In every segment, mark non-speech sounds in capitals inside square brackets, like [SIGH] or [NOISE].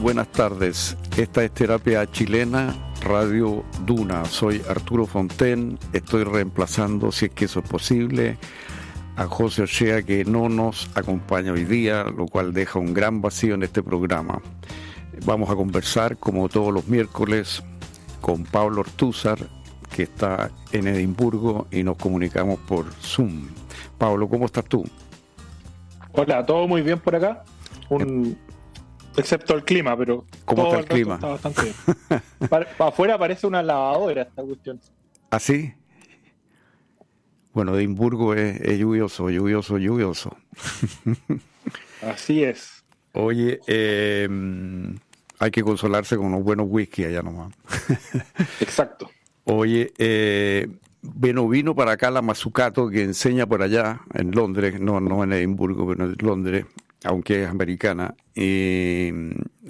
buenas tardes. Esta es Terapia Chilena, Radio Duna. Soy Arturo Fonten. Estoy reemplazando, si es que eso es posible, a José Ochea, que no nos acompaña hoy día, lo cual deja un gran vacío en este programa. Vamos a conversar, como todos los miércoles, con Pablo Ortúzar, que está en Edimburgo, y nos comunicamos por Zoom. Pablo, ¿cómo estás tú? Hola, todo muy bien por acá. Un, excepto el clima, pero ¿Cómo está el, clima? Está bastante bien. [LAUGHS] para, afuera parece una lavadora esta cuestión. ¿Ah, sí? Bueno, Edimburgo es, es lluvioso, lluvioso, lluvioso. [LAUGHS] Así es. Oye, eh, hay que consolarse con unos buenos whisky allá nomás. [LAUGHS] Exacto. Oye, eh, bueno, vino para acá la Mazucato que enseña por allá, en Londres, no, no en Edimburgo, pero en Londres, aunque es americana, y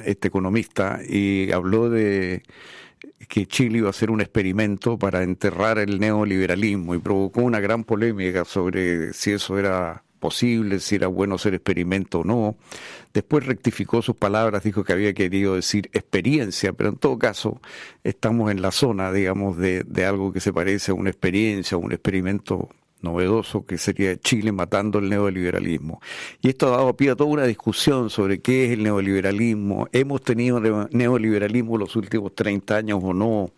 este economista, y habló de que Chile iba a hacer un experimento para enterrar el neoliberalismo y provocó una gran polémica sobre si eso era posible, si era bueno hacer experimento o no. Después rectificó sus palabras, dijo que había querido decir experiencia, pero en todo caso estamos en la zona, digamos, de, de algo que se parece a una experiencia, un experimento novedoso que sería Chile matando el neoliberalismo. Y esto ha dado pie a toda una discusión sobre qué es el neoliberalismo. ¿Hemos tenido neoliberalismo los últimos 30 años o no?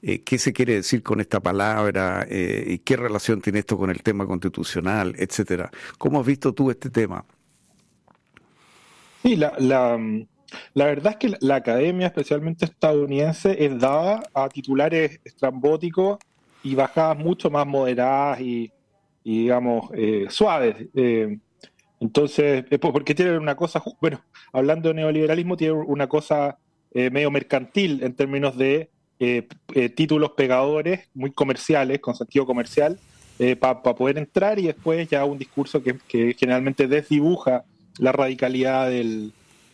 Eh, ¿Qué se quiere decir con esta palabra? Eh, ¿Y qué relación tiene esto con el tema constitucional? Etcétera. ¿Cómo has visto tú este tema? Sí, la, la, la verdad es que la academia, especialmente estadounidense, es dada a titulares estrambóticos y bajadas mucho más moderadas y, digamos, eh, suaves. Eh, entonces, porque tiene una cosa, bueno, hablando de neoliberalismo, tiene una cosa eh, medio mercantil en términos de títulos pegadores muy comerciales, con sentido comercial, para poder entrar y después ya un discurso que, generalmente desdibuja la radicalidad del,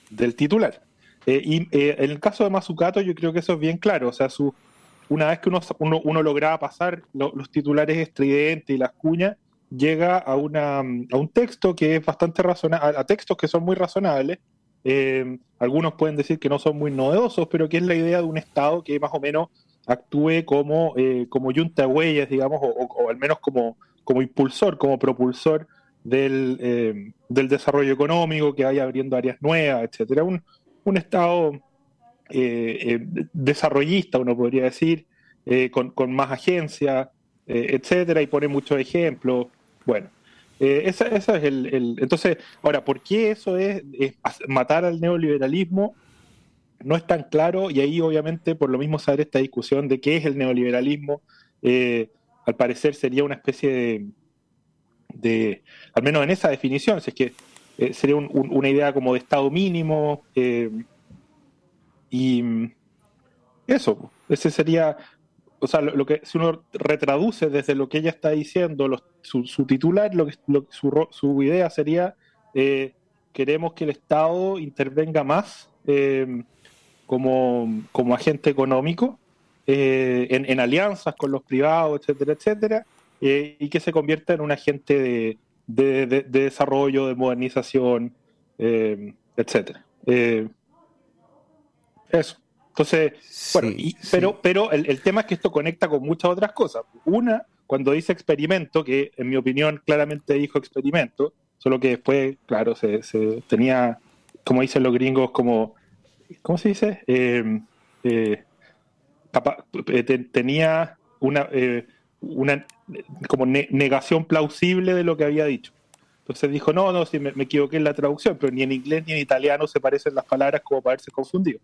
del titular. y en el caso de Mazzucato yo creo que eso es bien claro, o sea, su, una vez que uno, uno, lograba pasar los titulares estridentes y las cuñas, llega a, una, a un texto que es bastante razonable, a, textos que son muy razonables. Eh, algunos pueden decir que no son muy novedosos, pero que es la idea de un Estado que más o menos actúe como, eh, como yunta huellas, digamos, o, al menos como, como impulsor, como propulsor del, eh, del desarrollo económico, que vaya abriendo áreas nuevas, etcétera. Un, un Estado desarrollista, uno podría decir, eh, con, más agencia, etcétera, y pone muchos ejemplos. Bueno, ese es el, Entonces, ahora, ¿por qué eso es, matar al neoliberalismo? No es tan claro, y ahí obviamente por lo mismo saber esta discusión de qué es el neoliberalismo, al parecer sería una especie de, al menos en esa definición, si es que sería una idea como de Estado mínimo, y eso, ese sería, o sea, lo, que si uno retraduce desde lo que ella está diciendo, su, titular, lo que, su, idea sería, eh, queremos que el Estado intervenga más eh, como, como, agente económico, eh, en, alianzas con los privados, etcétera, etcétera, y que se convierta en un agente de desarrollo, de modernización, etcétera. Eso. Entonces, bueno, pero, pero el, tema es que esto conecta con muchas otras cosas. Una, cuando dice experimento, que en mi opinión claramente dijo experimento, solo que después, claro, se, tenía, como dicen los gringos, como, ¿cómo se dice? Em, eh, eh, tenía una, eh, una como negación plausible de lo que había dicho. Entonces dijo, no, no, si me, me, equivoqué en la traducción, pero ni en inglés ni en italiano se parecen las palabras como para haberse confundido.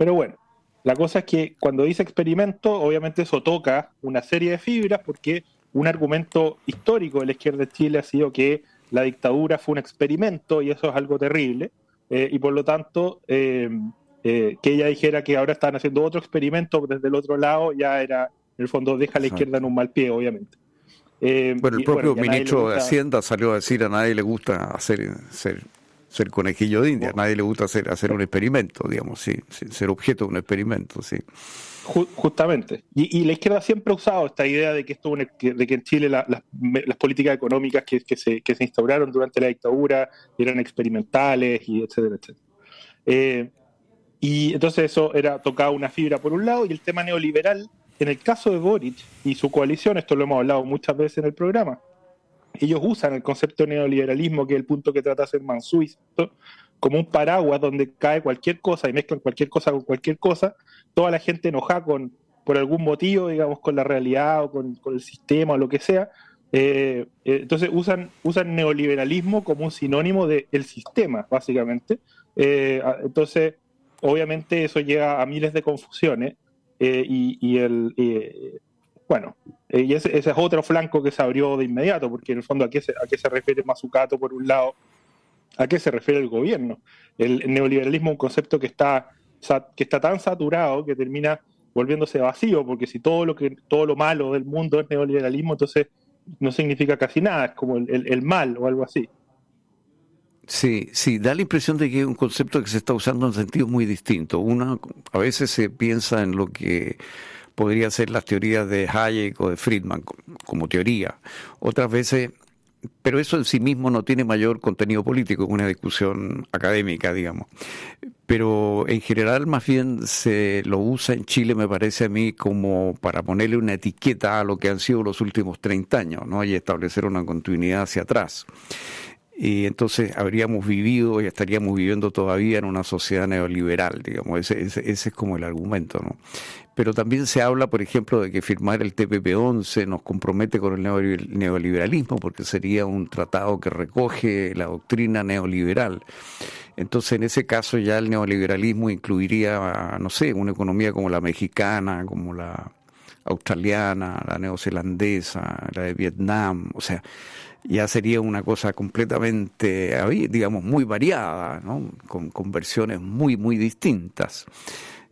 Pero bueno, la cosa es que cuando dice experimento, obviamente eso toca una serie de fibras porque un argumento histórico de la izquierda de Chile ha sido que la dictadura fue un experimento y eso es algo terrible. Eh, y por lo tanto, eh, eh, que ella dijera que ahora están haciendo otro experimento desde el otro lado, ya era, en el fondo, deja a la izquierda en un mal pie, obviamente. bueno, el propio ministro de Hacienda salió a decir a nadie le gusta hacer, hacer ser conejillo de India. A nadie le gusta hacer, hacer un experimento, digamos, sí, ser objeto de un experimento, sí. Justamente. Y, la izquierda siempre ha usado esta idea de que esto de que en Chile las políticas económicas que, se, que se instauraron durante la dictadura eran experimentales y etcétera, etcétera. Eh, Y entonces eso era tocaba una fibra por un lado y el tema neoliberal, en el caso de Boric y su coalición, esto lo hemos hablado muchas veces en el programa, ellos usan el concepto de neoliberalismo, que es el punto que trata de hacer Mansuiz, como un paraguas donde cae cualquier cosa y mezclan cualquier cosa con cualquier cosa, toda la gente enojada con, por algún motivo, digamos, con la realidad o con, el sistema o lo que sea. Eh, eh, entonces usan, usan neoliberalismo como un sinónimo del sistema, básicamente. Eh, entonces, obviamente eso llega a miles de confusiones y, el... bueno, y ese, es otro flanco que se abrió de inmediato, porque en el fondo a qué se, a qué se refiere Mazzucato por un lado, a qué se refiere el gobierno. El, neoliberalismo es un concepto que está, que está tan saturado que termina volviéndose vacío, porque si todo lo que todo lo malo del mundo es neoliberalismo, entonces no significa casi nada, es como el, mal o algo así. Sí, sí, da la impresión de que es un concepto que se está usando en sentido muy distinto. Una, a veces se piensa en lo que podría ser las teorías de Hayek o de Friedman como teoría. Otras veces pero eso en sí mismo no tiene mayor contenido político, es una discusión académica, digamos. Pero en general más bien se lo usa en Chile, me parece a mí, como para ponerle una etiqueta a lo que han sido los últimos 30 años, ¿no? Y establecer una continuidad hacia atrás y entonces habríamos vivido y estaríamos viviendo todavía en una sociedad neoliberal, digamos, ese, ese, es como el argumento, ¿no? Pero también se habla, por ejemplo, de que firmar el TPP-11 nos compromete con el neoliberalismo, porque sería un tratado que recoge la doctrina neoliberal. Entonces, en ese caso ya el neoliberalismo incluiría, no sé, una economía como la mexicana, como la australiana, la neozelandesa, la de Vietnam, o sea, ya sería una cosa completamente, digamos, muy variada, con, versiones muy, muy distintas.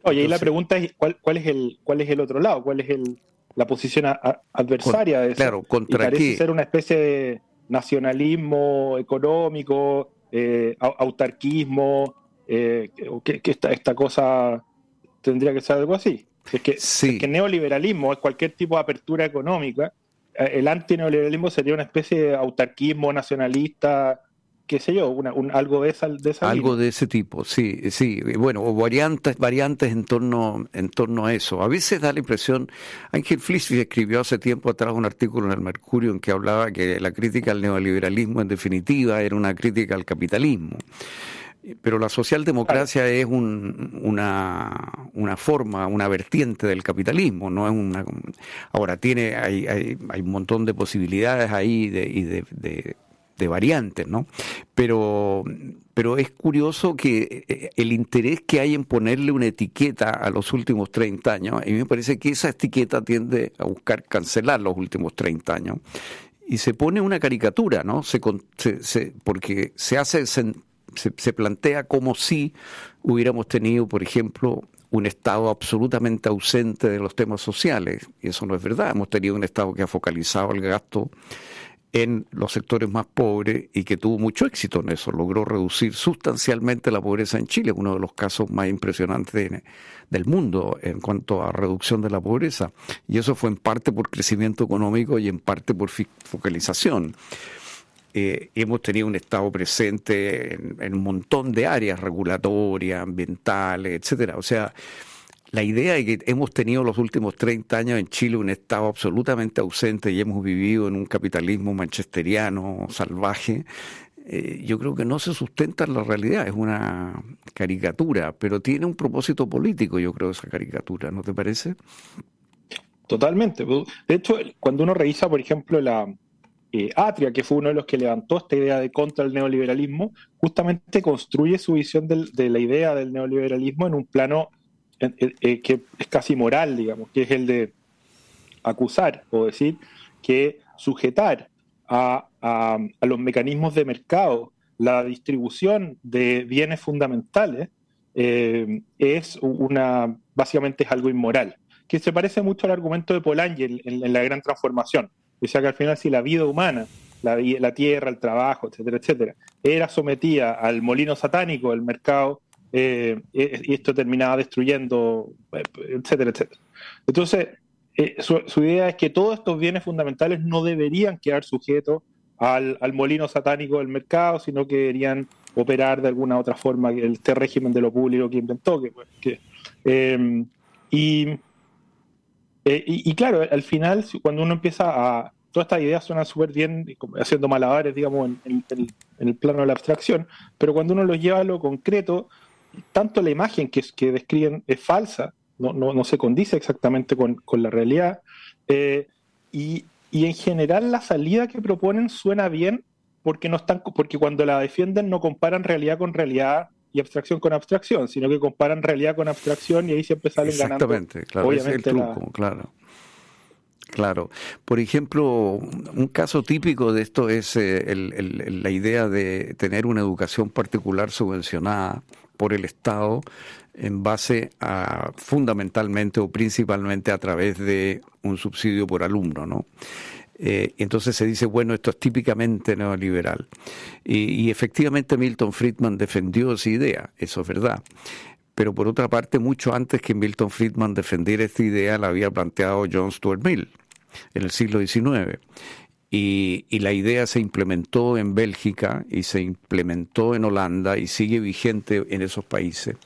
Oye, y la pregunta es, ¿cuál, cuál, es el, ¿cuál es el otro lado? ¿Cuál es el, la posición adversaria de eso? Claro, ¿contra y parece ser una especie de nacionalismo económico, eh, autarquismo, eh, que, esta, esta cosa tendría que ser algo así. Es que, es que neoliberalismo es cualquier tipo de apertura económica eh, el antineoliberalismo sería una especie de autarquismo nacionalista, qué sé yo, un, algo de esa, de Algo de ese tipo, sí, sí. Bueno, o variantes, variantes en torno, en torno a eso. A veces da la impresión, Ángel Flissig escribió hace tiempo atrás un artículo en el Mercurio en que hablaba que la crítica al neoliberalismo en definitiva era una crítica al capitalismo. Pero la socialdemocracia es una, una forma, una vertiente del capitalismo, no es una... Ahora, tiene, hay, hay, hay un montón de posibilidades ahí de, y de, de, variantes, ¿no? Pero, pero es curioso que eh, el interés que hay en ponerle una etiqueta a los últimos 30 años, a mí me parece que esa etiqueta tiende a buscar cancelar los últimos 30 años y se pone una caricatura, ¿no? Se, se, porque se hace se, plantea como si hubiéramos tenido, por ejemplo, un Estado absolutamente ausente de los temas sociales. Y eso no es verdad. Hemos tenido un Estado que ha focalizado el gasto en los sectores más pobres y que tuvo mucho éxito en eso. Logró reducir sustancialmente la pobreza en Chile, uno de los casos más impresionantes del mundo en cuanto a reducción de la pobreza. Y eso fue en parte por crecimiento económico y en parte por focalización. Eh, hemos tenido un Estado presente en, un montón de áreas regulatorias, ambientales, etcétera. O sea, la idea de que hemos tenido los últimos 30 años en Chile un Estado absolutamente ausente y hemos vivido en un capitalismo manchesteriano salvaje, eh, yo creo que no se sustenta en la realidad, es una caricatura, pero tiene un propósito político, yo creo, esa caricatura, ¿no te parece? Totalmente. De hecho, cuando uno revisa, por ejemplo, la, eh, Atria, que fue uno de los que levantó esta idea de contra el neoliberalismo, justamente construye su visión de la idea del neoliberalismo en un plano que es casi moral, digamos, que es el de acusar o decir que sujetar a, los mecanismos de mercado la distribución de bienes fundamentales eh, es una básicamente es algo inmoral, que se parece mucho al argumento de Polanyi en la gran transformación. Decía que al final si la vida humana, la, la tierra, el trabajo, etcétera, etcétera, era sometida al molino satánico del mercado, eh, eh, y esto terminaba destruyendo, eh, etcétera, etcétera. Entonces, su, idea es que todos estos bienes fundamentales no deberían quedar sujetos al, molino satánico del mercado, sino que querían operar de alguna otra forma este régimen de lo público que inventó. Que, pues, em, eh, y, y, claro, al final, cuando uno empieza a... Todas estas ideas suenan súper bien, haciendo malabares, digamos, en, el plano de la abstracción, pero cuando uno los lleva a lo concreto, tanto la imagen que, que describen es falsa, no, no, no se condice exactamente con, con la realidad, eh, y, y en general la salida que proponen suena bien porque no están porque cuando la defienden no comparan realidad con realidad y abstracción con abstracción, sino que comparan realidad con abstracción y ahí siempre salen Exactamente, claro, obviamente el claro. Claro. Por ejemplo, un caso típico de esto es eh, la idea de tener una educación particular subvencionada por el Estado en base a fundamentalmente o principalmente a través de un subsidio por alumno, ¿no? Eh, entonces se dice, bueno, esto es típicamente neoliberal. Y, efectivamente Milton Friedman defendió esa idea, eso es verdad. Pero por otra parte, mucho antes que Milton Friedman defendiera esta idea, la había planteado John Stuart Mill en el siglo XIX. Y, y, la idea se implementó en Bélgica y se implementó en Holanda y sigue vigente en esos países.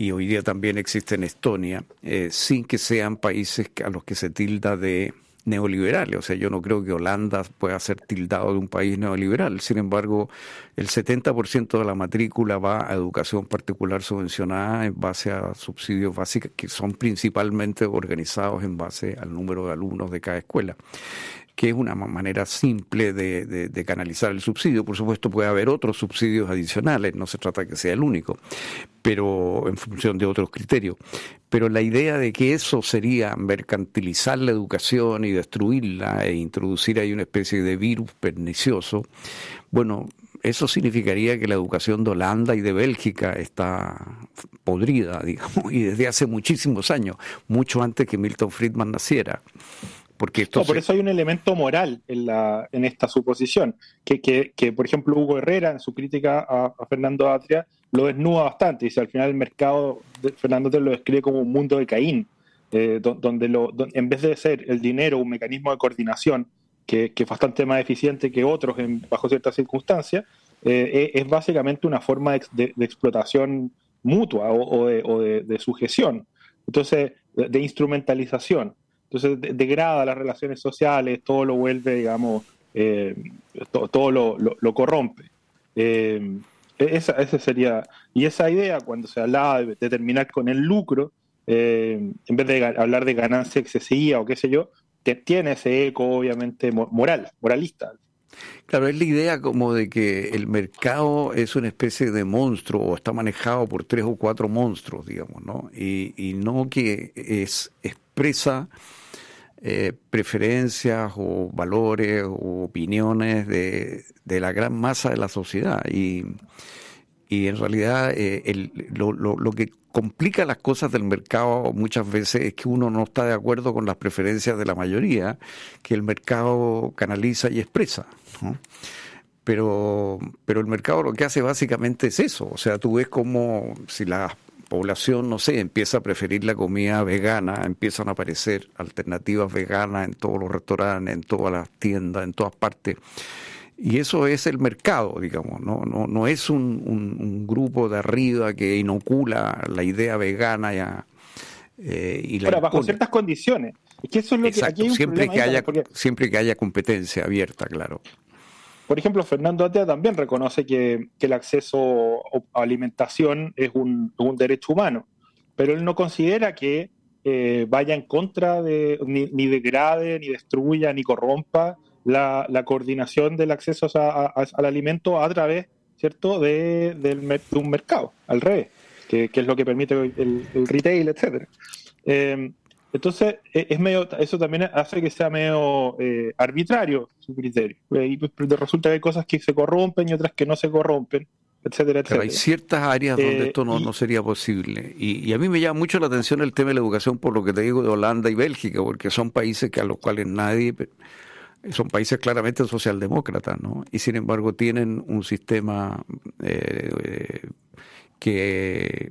Y hoy día también existe en Estonia, eh, sin que sean países a los que se tilda de neoliberales. O sea, yo no creo que Holanda pueda ser tildado de un país neoliberal. Sin embargo, el 70% de la matrícula va a educación particular subvencionada en base a subsidios básicos que son principalmente organizados en base al número de alumnos de cada escuela que es una manera simple de, canalizar el subsidio. Por supuesto, puede haber otros subsidios adicionales, no se trata que sea el único, pero en función de otros criterios. Pero la idea de que eso sería mercantilizar la educación y destruirla e introducir ahí una especie de virus pernicioso, bueno, eso significaría que la educación de Holanda y de Bélgica está podrida, [LAUGHS] digamos, y desde hace muchísimos años, mucho antes que Milton Friedman naciera por eso hay un elemento moral en, la, en esta suposición, que, que, por ejemplo Hugo Herrera en su crítica a, Fernando Atria lo desnuda bastante, dice al final el mercado, de, Fernando te lo describe como un mundo de Caín, eh, donde, lo, en vez de ser el dinero un mecanismo de coordinación que, es bastante más eficiente que otros en, bajo ciertas circunstancias, eh, es, básicamente una forma de, explotación mutua o, de, de, sujeción, entonces de instrumentalización. Entonces degrada las relaciones sociales, todo lo vuelve, digamos, eh, todo lo, corrompe. Eh, esa, esa, sería, y esa idea, cuando se hablaba de, terminar con el lucro, eh, en vez de hablar de ganancia excesiva o qué sé yo, que tiene ese eco obviamente moral, moralista. Claro, es la idea como de que el mercado es una especie de monstruo o está manejado por tres o cuatro monstruos, digamos, ¿no? Y, y no que es expresa eh, preferencias o valores o opiniones de, la gran masa de la sociedad. Y, y en realidad eh, lo, lo, que complica las cosas del mercado muchas veces es que uno no está de acuerdo con las preferencias de la mayoría que el mercado canaliza y expresa. Pero, pero el mercado lo que hace básicamente es eso. O sea, tú ves como si las población, no sé, empieza a preferir la comida vegana, empiezan a aparecer alternativas veganas en todos los restaurantes, en todas las tiendas, en todas partes. Y eso es el mercado, digamos, no, no, no es un, grupo de arriba que inocula la idea vegana ya, eh, y la bajo ciertas condiciones. Es que eso es lo que aquí siempre que haya siempre que haya competencia abierta, claro. Por ejemplo, Fernando Atea también reconoce que, el acceso a alimentación es un, derecho humano, pero él no considera que eh, vaya en contra de, ni, degrade, ni destruya, ni corrompa la, coordinación del acceso al alimento a través ¿cierto? De, un mercado, al revés, que, es lo que permite el, retail, etc. Entonces, e, es medio, eso también hace que sea medio eh, arbitrario su criterio. Y pues, resulta que hay cosas que se corrompen y otras que no se corrompen, etcétera, etcétera. Pero hay ciertas áreas donde eh, esto no, no sería posible. Y, a mí me llama mucho la atención el tema de la educación por lo que te digo de Holanda y Bélgica, porque son países que a los cuales nadie son países claramente socialdemócratas, ¿no? Y sin embargo tienen un sistema eh, que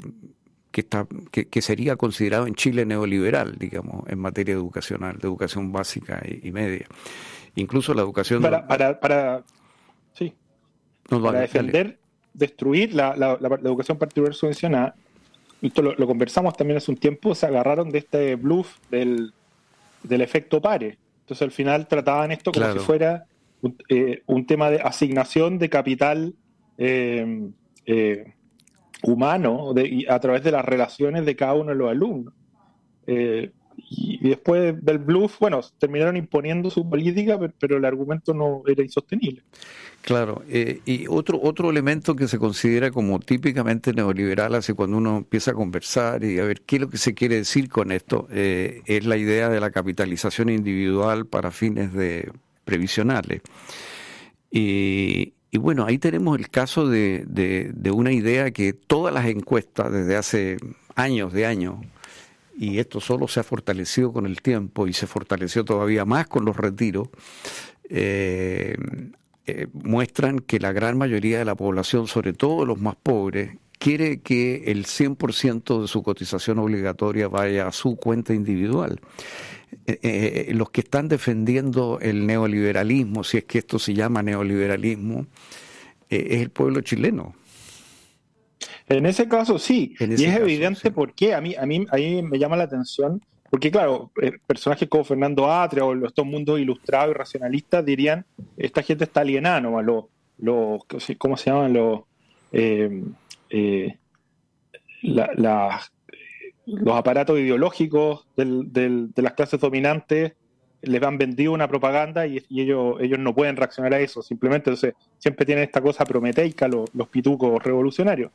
que, está, que, sería considerado en Chile neoliberal, digamos, en materia educacional, de educación básica y, media. incluso la educación... Para, para, para, sí, para defender, destruir la, la, educación particular subvencionada, esto lo, conversamos también hace un tiempo, se agarraron de este bluff del, del efecto pare. Entonces al final trataban esto como si fuera un, eh, un, tema de asignación de capital eh, eh, humano de, a través de las relaciones de cada uno de los alumnos. Eh, y, después del bluff, bueno, terminaron imponiendo su política, pero, el argumento no era insostenible. Claro, eh, y otro, otro elemento que se considera como típicamente neoliberal, hace cuando uno empieza a conversar y a ver qué es lo que se quiere decir con esto, eh, es la idea de la capitalización individual para fines de previsionales. Y, y bueno, ahí tenemos el caso de, de, una idea que todas las encuestas desde hace años de años, y esto solo se ha fortalecido con el tiempo y se fortaleció todavía más con los retiros, eh, eh, muestran que la gran mayoría de la población, sobre todo los más pobres, quiere que el 100% de su cotización obligatoria vaya a su cuenta individual. Eh, eh, los que están defendiendo el neoliberalismo, si es que esto se llama neoliberalismo, eh, es el pueblo chileno. En ese caso sí, y es evidente por qué. A mí, a mí ahí me llama la atención, porque claro, personajes como Fernando Atria o estos mundos ilustrados y racionalistas dirían, esta gente está alienada, ¿no? Lo, ¿Cómo se llaman? Los, las los aparatos ideológicos de las clases dominantes les han vendido una propaganda y, ellos, ellos no pueden reaccionar a eso. Simplemente, entonces, siempre tienen esta cosa prometeica los, pitucos revolucionarios.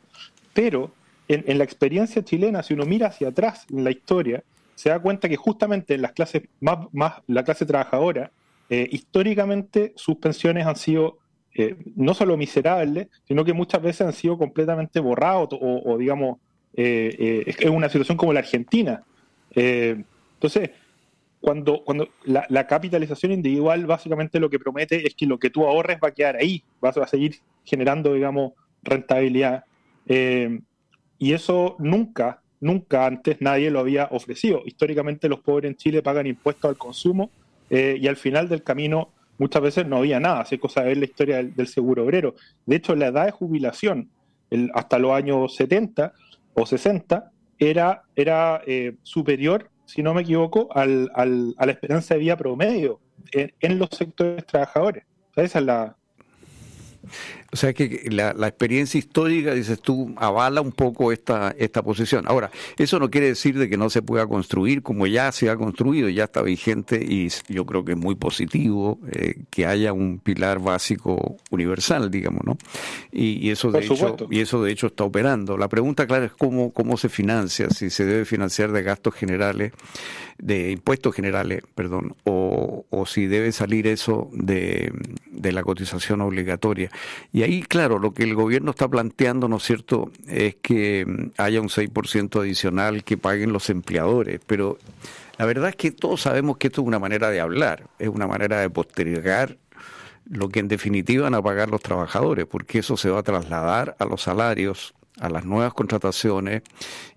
Pero en, la experiencia chilena, si uno mira hacia atrás en la historia, se da cuenta que justamente en las clases más, más la clase trabajadora, eh, históricamente sus pensiones han sido eh, no solo miserables, sino que muchas veces han sido completamente borrados o digamos, es una situación como la Argentina. Eh, entonces, cuando, cuando la, capitalización individual básicamente lo que promete es que lo que tú ahorres va a quedar ahí, vas a seguir generando, digamos, rentabilidad. y eso nunca, nunca antes nadie lo había ofrecido. Históricamente los pobres en Chile pagan impuestos al consumo y al final del camino muchas veces no había nada. Así cosa de ver la historia del, seguro obrero. De hecho, la edad de jubilación hasta los años 70 o 60 era, era eh, superior, si no me equivoco, al, al, a la esperanza de vida promedio en, los sectores trabajadores. esa es la, o sea que la, experiencia histórica, dices tú, avala un poco esta, esta posición. Ahora, eso no quiere decir de que no se pueda construir como ya se ha construido, ya está vigente y yo creo que es muy positivo eh, que haya un pilar básico universal, digamos, ¿no? Y, eso de hecho, y eso de hecho está operando. La pregunta clara es cómo, cómo se financia, si se debe financiar de gastos generales, de impuestos generales, perdón, o, o si debe salir eso de, de la cotización obligatoria. Y ahí, claro, lo que el gobierno está planteando, ¿no es cierto?, es que mm, haya un 6% adicional que paguen los empleadores, pero la verdad es que todos sabemos que esto es una manera de hablar, es una manera de postergar lo que en definitiva van a pagar los trabajadores, porque eso se va a trasladar a los salarios, a las nuevas contrataciones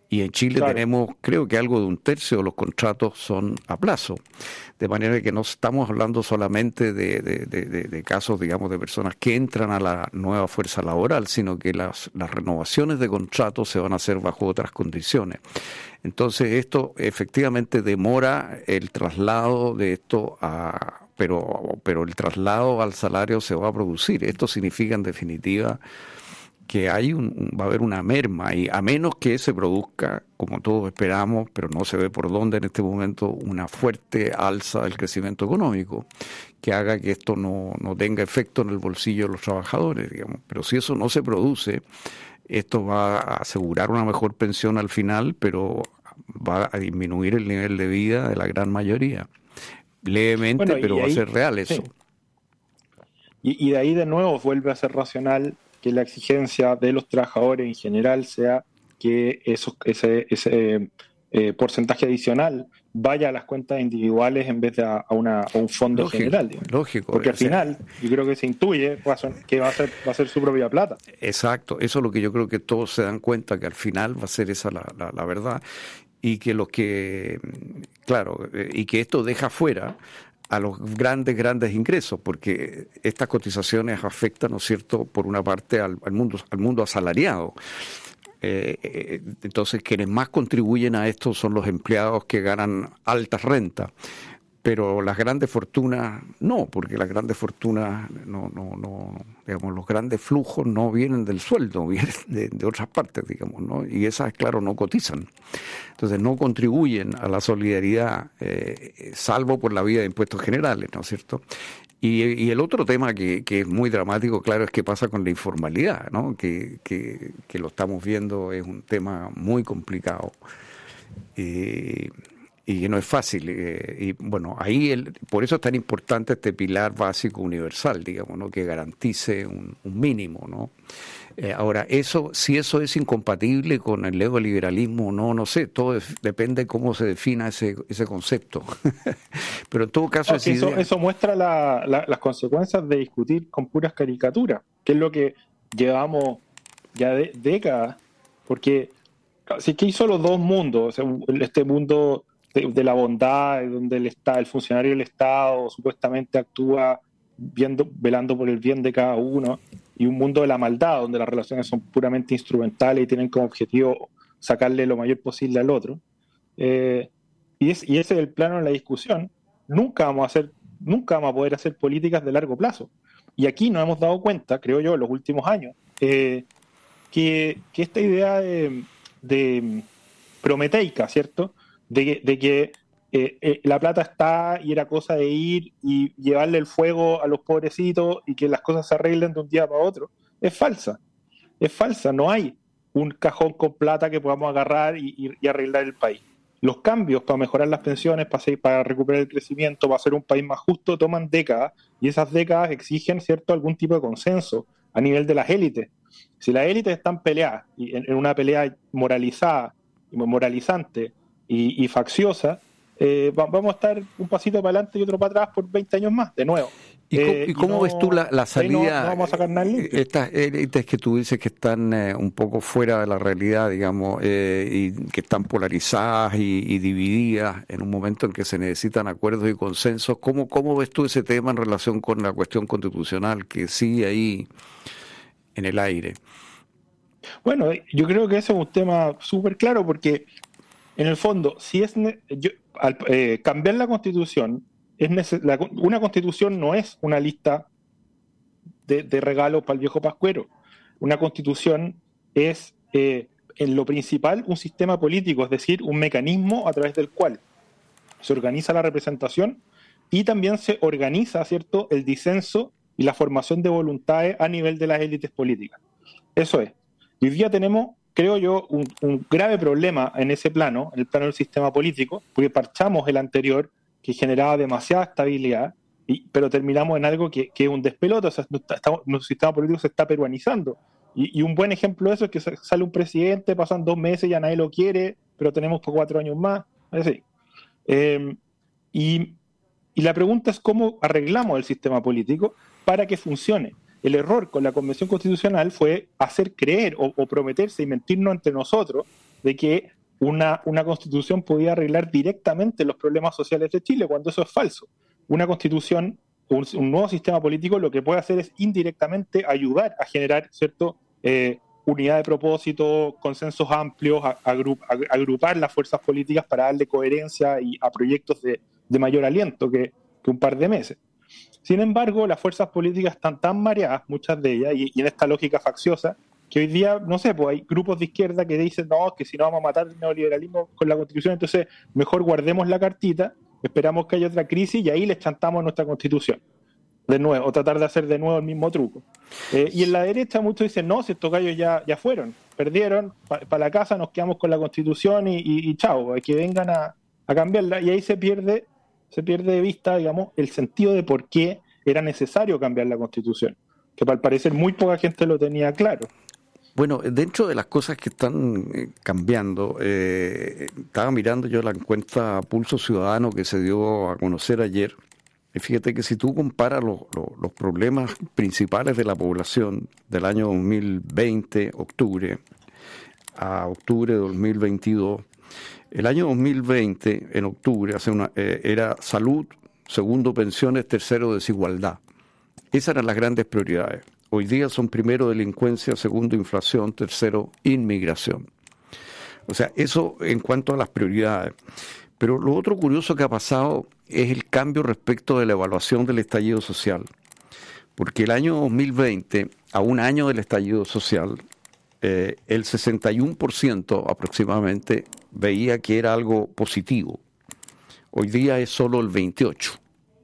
y en Chile tenemos, creo que algo de un tercio de los contratos son a plazo. De manera que no estamos hablando solamente de, de, casos, digamos, de personas que entran a la nueva fuerza laboral, sino que las, las renovaciones de contratos se van a hacer bajo otras condiciones. Entonces, esto efectivamente demora el traslado de esto a. Pero, pero el traslado al salario se va a producir. Esto significa, en definitiva, que hay un, va a haber una merma y a menos que se produzca, como todos esperamos, pero no se ve por dónde en este momento, una fuerte alza del crecimiento económico que haga que esto no, no tenga efecto en el bolsillo de los trabajadores, digamos. Pero si eso no se produce, esto va a asegurar una mejor pensión al final, pero va a disminuir el nivel de vida de la gran mayoría. Levemente, pero va a ser real eso. Y, y de ahí de nuevo vuelve a ser racional que la exigencia de los trabajadores en general sea que ese, ese eh, porcentaje adicional vaya a las cuentas individuales en vez de a, una, un fondo general. Lógico. Porque al final, yo creo que se intuye que va a, ser, va a ser su propia plata. Exacto, eso es lo que yo creo que todos se dan cuenta, que al final va a ser esa la, la, verdad y que lo que, claro, eh, y que esto deja fuera a los grandes, grandes ingresos, porque estas cotizaciones afectan, ¿no es cierto?, por una parte al, mundo, al mundo asalariado. Eh, eh, entonces, quienes más contribuyen a esto son los empleados que ganan altas rentas pero las grandes fortunas no, porque las grandes fortunas no, no, no, digamos, los grandes flujos no vienen del sueldo, [LAUGHS] vienen de, otras partes, digamos, ¿no? Y esas, claro, no cotizan. Entonces no contribuyen a la solidaridad, eh, salvo por la vía de impuestos generales, ¿no es cierto? Y, el otro tema que, que, es muy dramático, claro, es qué pasa con la informalidad, ¿no? Que, que, lo estamos viendo, es un tema muy complicado. Eh, y que no es fácil. Eh, y bueno, ahí el, por eso es tan importante este pilar básico universal, digamos, ¿no? que garantice un, mínimo. ¿no? Eh, ahora, eso si eso es incompatible con el neoliberalismo, no, no sé, todo depende de cómo se defina ese, ese concepto. [LAUGHS] Pero en todo caso... eso, eso muestra las consecuencias de discutir con puras caricaturas, que es lo que llevamos ya décadas, porque si es que hay solo dos mundos, este mundo de, la bondad, donde el, está, el funcionario del Estado supuestamente actúa viendo, velando por el bien de cada uno, y un mundo de la maldad, donde las relaciones son puramente instrumentales y tienen como objetivo sacarle lo mayor posible al otro. Eh, y, es, y ese es el plano de la discusión. Nunca vamos a hacer, nunca vamos a poder hacer políticas de largo plazo. Y aquí nos hemos dado cuenta, creo yo, en los últimos años, eh, que, que, esta idea de, de prometeica, ¿cierto? De, que eh, eh, la plata está y era cosa de ir y llevarle el fuego a los pobrecitos y que las cosas se arreglen de un día para otro, es falsa. Es falsa, no hay un cajón con plata que podamos agarrar y, arreglar el país. Los cambios para mejorar las pensiones, para, recuperar el crecimiento, para hacer un país más justo, toman décadas y esas décadas exigen cierto algún tipo de consenso a nivel de las élites. Si las élites están peleadas y en, en una pelea moralizada y moralizante y, facciosa, eh, vamos a estar un pasito para adelante y otro para atrás por 20 años más, de nuevo. ¿Y cómo, eh, ves tú la, salida? No, vamos a sacar nada Estas élites que tú dices que están eh, un poco fuera de la realidad, digamos, y que están polarizadas y, divididas en un momento en que se necesitan acuerdos y consensos. ¿Cómo, ¿Cómo ves tú ese tema en relación con la cuestión constitucional que sigue ahí en el aire? Bueno, yo creo que ese es un tema súper claro porque en el fondo, si es al, eh, cambiar la constitución, es una constitución no es una lista de, regalos para el viejo pascuero. Una constitución es, eh, en lo principal, un sistema político, es decir, un mecanismo a través del cual se organiza la representación y también se organiza, ¿cierto?, el disenso y la formación de voluntades a nivel de las élites políticas. Eso es. Hoy día tenemos creo yo, un, grave problema en ese plano, en el plano del sistema político, porque parchamos el anterior que generaba demasiada estabilidad, y, pero terminamos en algo que, es un despelote, o sea, nuestro sistema político se está peruanizando. Y, un buen ejemplo de eso es que sale un presidente, pasan dos meses, ya nadie lo quiere, pero tenemos cuatro años más. Em, y la pregunta es cómo arreglamos el sistema político para que funcione. El error con la Convención Constitucional fue hacer creer o, prometerse y mentirnos entre nosotros de que una, una, constitución podía arreglar directamente los problemas sociales de Chile, cuando eso es falso. Una constitución, un, nuevo sistema político, lo que puede hacer es indirectamente ayudar a generar cierto eh, unidad de propósito, consensos amplios, agrupar las fuerzas políticas para darle coherencia y a proyectos de, mayor aliento que un par de meses. Sin embargo, las fuerzas políticas están tan mareadas, muchas de ellas, y, en esta lógica facciosa, que hoy día, no sé, pues hay grupos de izquierda que dicen, no, que si no vamos a matar el neoliberalismo con la constitución, entonces mejor guardemos la cartita, esperamos que haya otra crisis y ahí les chantamos nuestra constitución. De nuevo, o tratar de hacer de nuevo el mismo truco. Eh, y en la derecha muchos dicen, no, si estos gallos ya, ya fueron, perdieron, para la casa nos quedamos con la constitución y, y, chao, hay que vengan a cambiarla. Y ahí se pierde se pierde de vista, digamos, el sentido de por qué era necesario cambiar la constitución, que al parecer muy poca gente lo tenía claro. Bueno, dentro de las cosas que están eh, cambiando, eh, estaba mirando yo la encuesta Pulso Ciudadano que se dio a conocer ayer. Y fíjate que si tú comparas los, los problemas principales de la población del año 2020, octubre, a octubre de 2022, el año 2020, en octubre, hace una, eh, era salud, segundo pensiones, tercero desigualdad. Esas eran las grandes prioridades. Hoy día son primero delincuencia, segundo inflación, tercero inmigración. O sea, eso en cuanto a las prioridades. Pero lo otro curioso que ha pasado es el cambio respecto de la evaluación del estallido social. Porque el año 2020, a un año del estallido social, eh, el 61% aproximadamente veía que era algo positivo. Hoy día es solo el 28,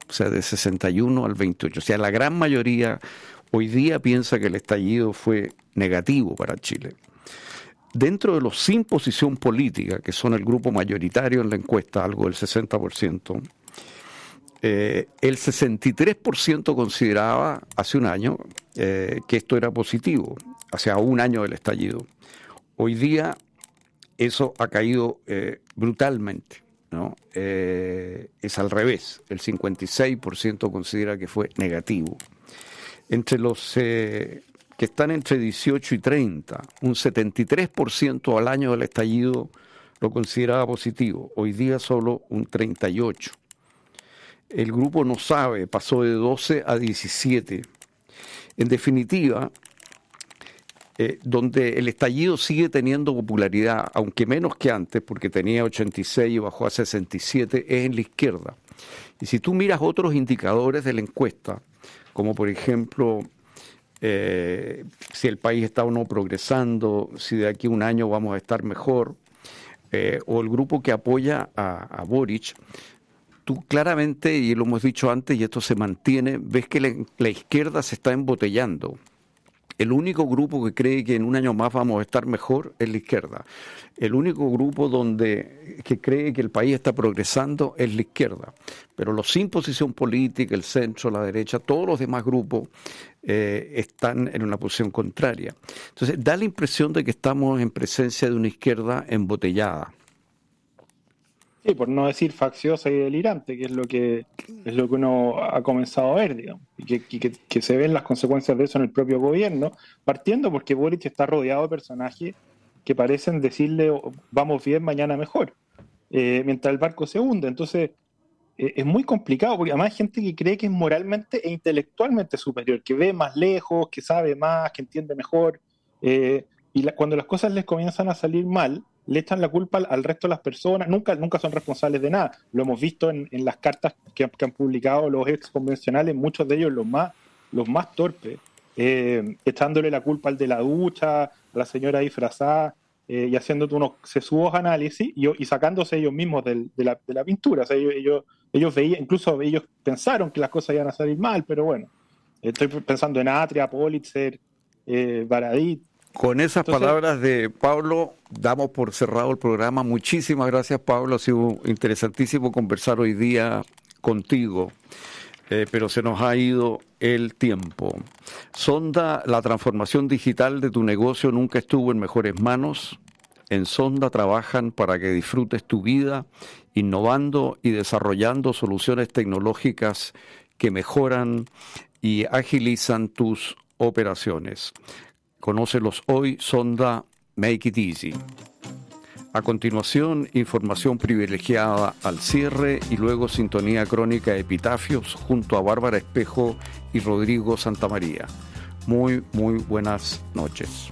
o sea, de 61 al 28. O sea, la gran mayoría hoy día piensa que el estallido fue negativo para Chile. Dentro de los sin posición política, que son el grupo mayoritario en la encuesta, algo del 60%, eh, el 63% consideraba hace un año eh, que esto era positivo, hace un año del estallido. Hoy día eso ha caído eh, brutalmente. ¿no? es al revés, el 56% considera que fue negativo. Entre los que están entre 18 y 30. Un 73% al año del estallido lo consideraba positivo, hoy día solo un 38. El grupo no sabe, pasó de 12 a 17. En definitiva, eh, donde el estallido sigue teniendo popularidad, aunque menos que antes, porque tenía 86 y bajó a 67, es en la izquierda. Y si tú miras otros indicadores de la encuesta, como por ejemplo eh, si el país está o no progresando, si de aquí a un año vamos a estar mejor, eh, o el grupo que apoya a, Boric, tú claramente, y lo hemos dicho antes, y esto se mantiene, ves que la izquierda se está embotellando el único grupo que cree que en un año más vamos a estar mejor es la izquierda. El único grupo donde que cree que el país está progresando es la izquierda. Pero los sin posición política, el centro, la derecha, todos los demás grupos eh, están en una posición contraria. Entonces da la impresión de que estamos en presencia de una izquierda embotellada. Sí, por no decir facciosa y delirante, que es lo que es lo que uno ha comenzado a ver, digamos, y que, se ven las consecuencias de eso en el propio gobierno, partiendo porque Boric está rodeado de personajes que parecen decirle oh, vamos bien, mañana mejor, eh, mientras el barco se hunde. Entonces, eh, es muy complicado, porque además hay gente que cree que es moralmente e intelectualmente superior, que ve más lejos, que sabe más, que entiende mejor, eh, y cuando las cosas les comienzan a salir mal, le echan la culpa al, resto de las personas, nunca, nunca son responsables de nada. Lo hemos visto en, las cartas que, han publicado los ex convencionales, muchos de ellos los más, los más torpes, eh, echándole la culpa al de la ducha, a la señora disfrazada, eh, y haciendo unos sesudos análisis y, sacándose ellos mismos de, la, pintura. ellos, ellos, veían, incluso ellos pensaron que las cosas iban a salir mal, pero bueno, estoy pensando en Atria, Politzer, eh, Baradit, con esas palabras de Pablo, damos por cerrado el programa. Muchísimas gracias, Pablo. Ha sido interesantísimo conversar hoy día contigo, eh, pero se nos ha ido el tiempo. Sonda, la transformación digital de tu negocio nunca estuvo en mejores manos. En Sonda trabajan para que disfrutes tu vida, innovando y desarrollando soluciones tecnológicas que mejoran y agilizan tus operaciones. Conócelos hoy, sonda Make It Easy. A continuación, información privilegiada al cierre y luego sintonía crónica Epitafios junto a Bárbara Espejo y Rodrigo Santamaría. Muy, muy buenas noches.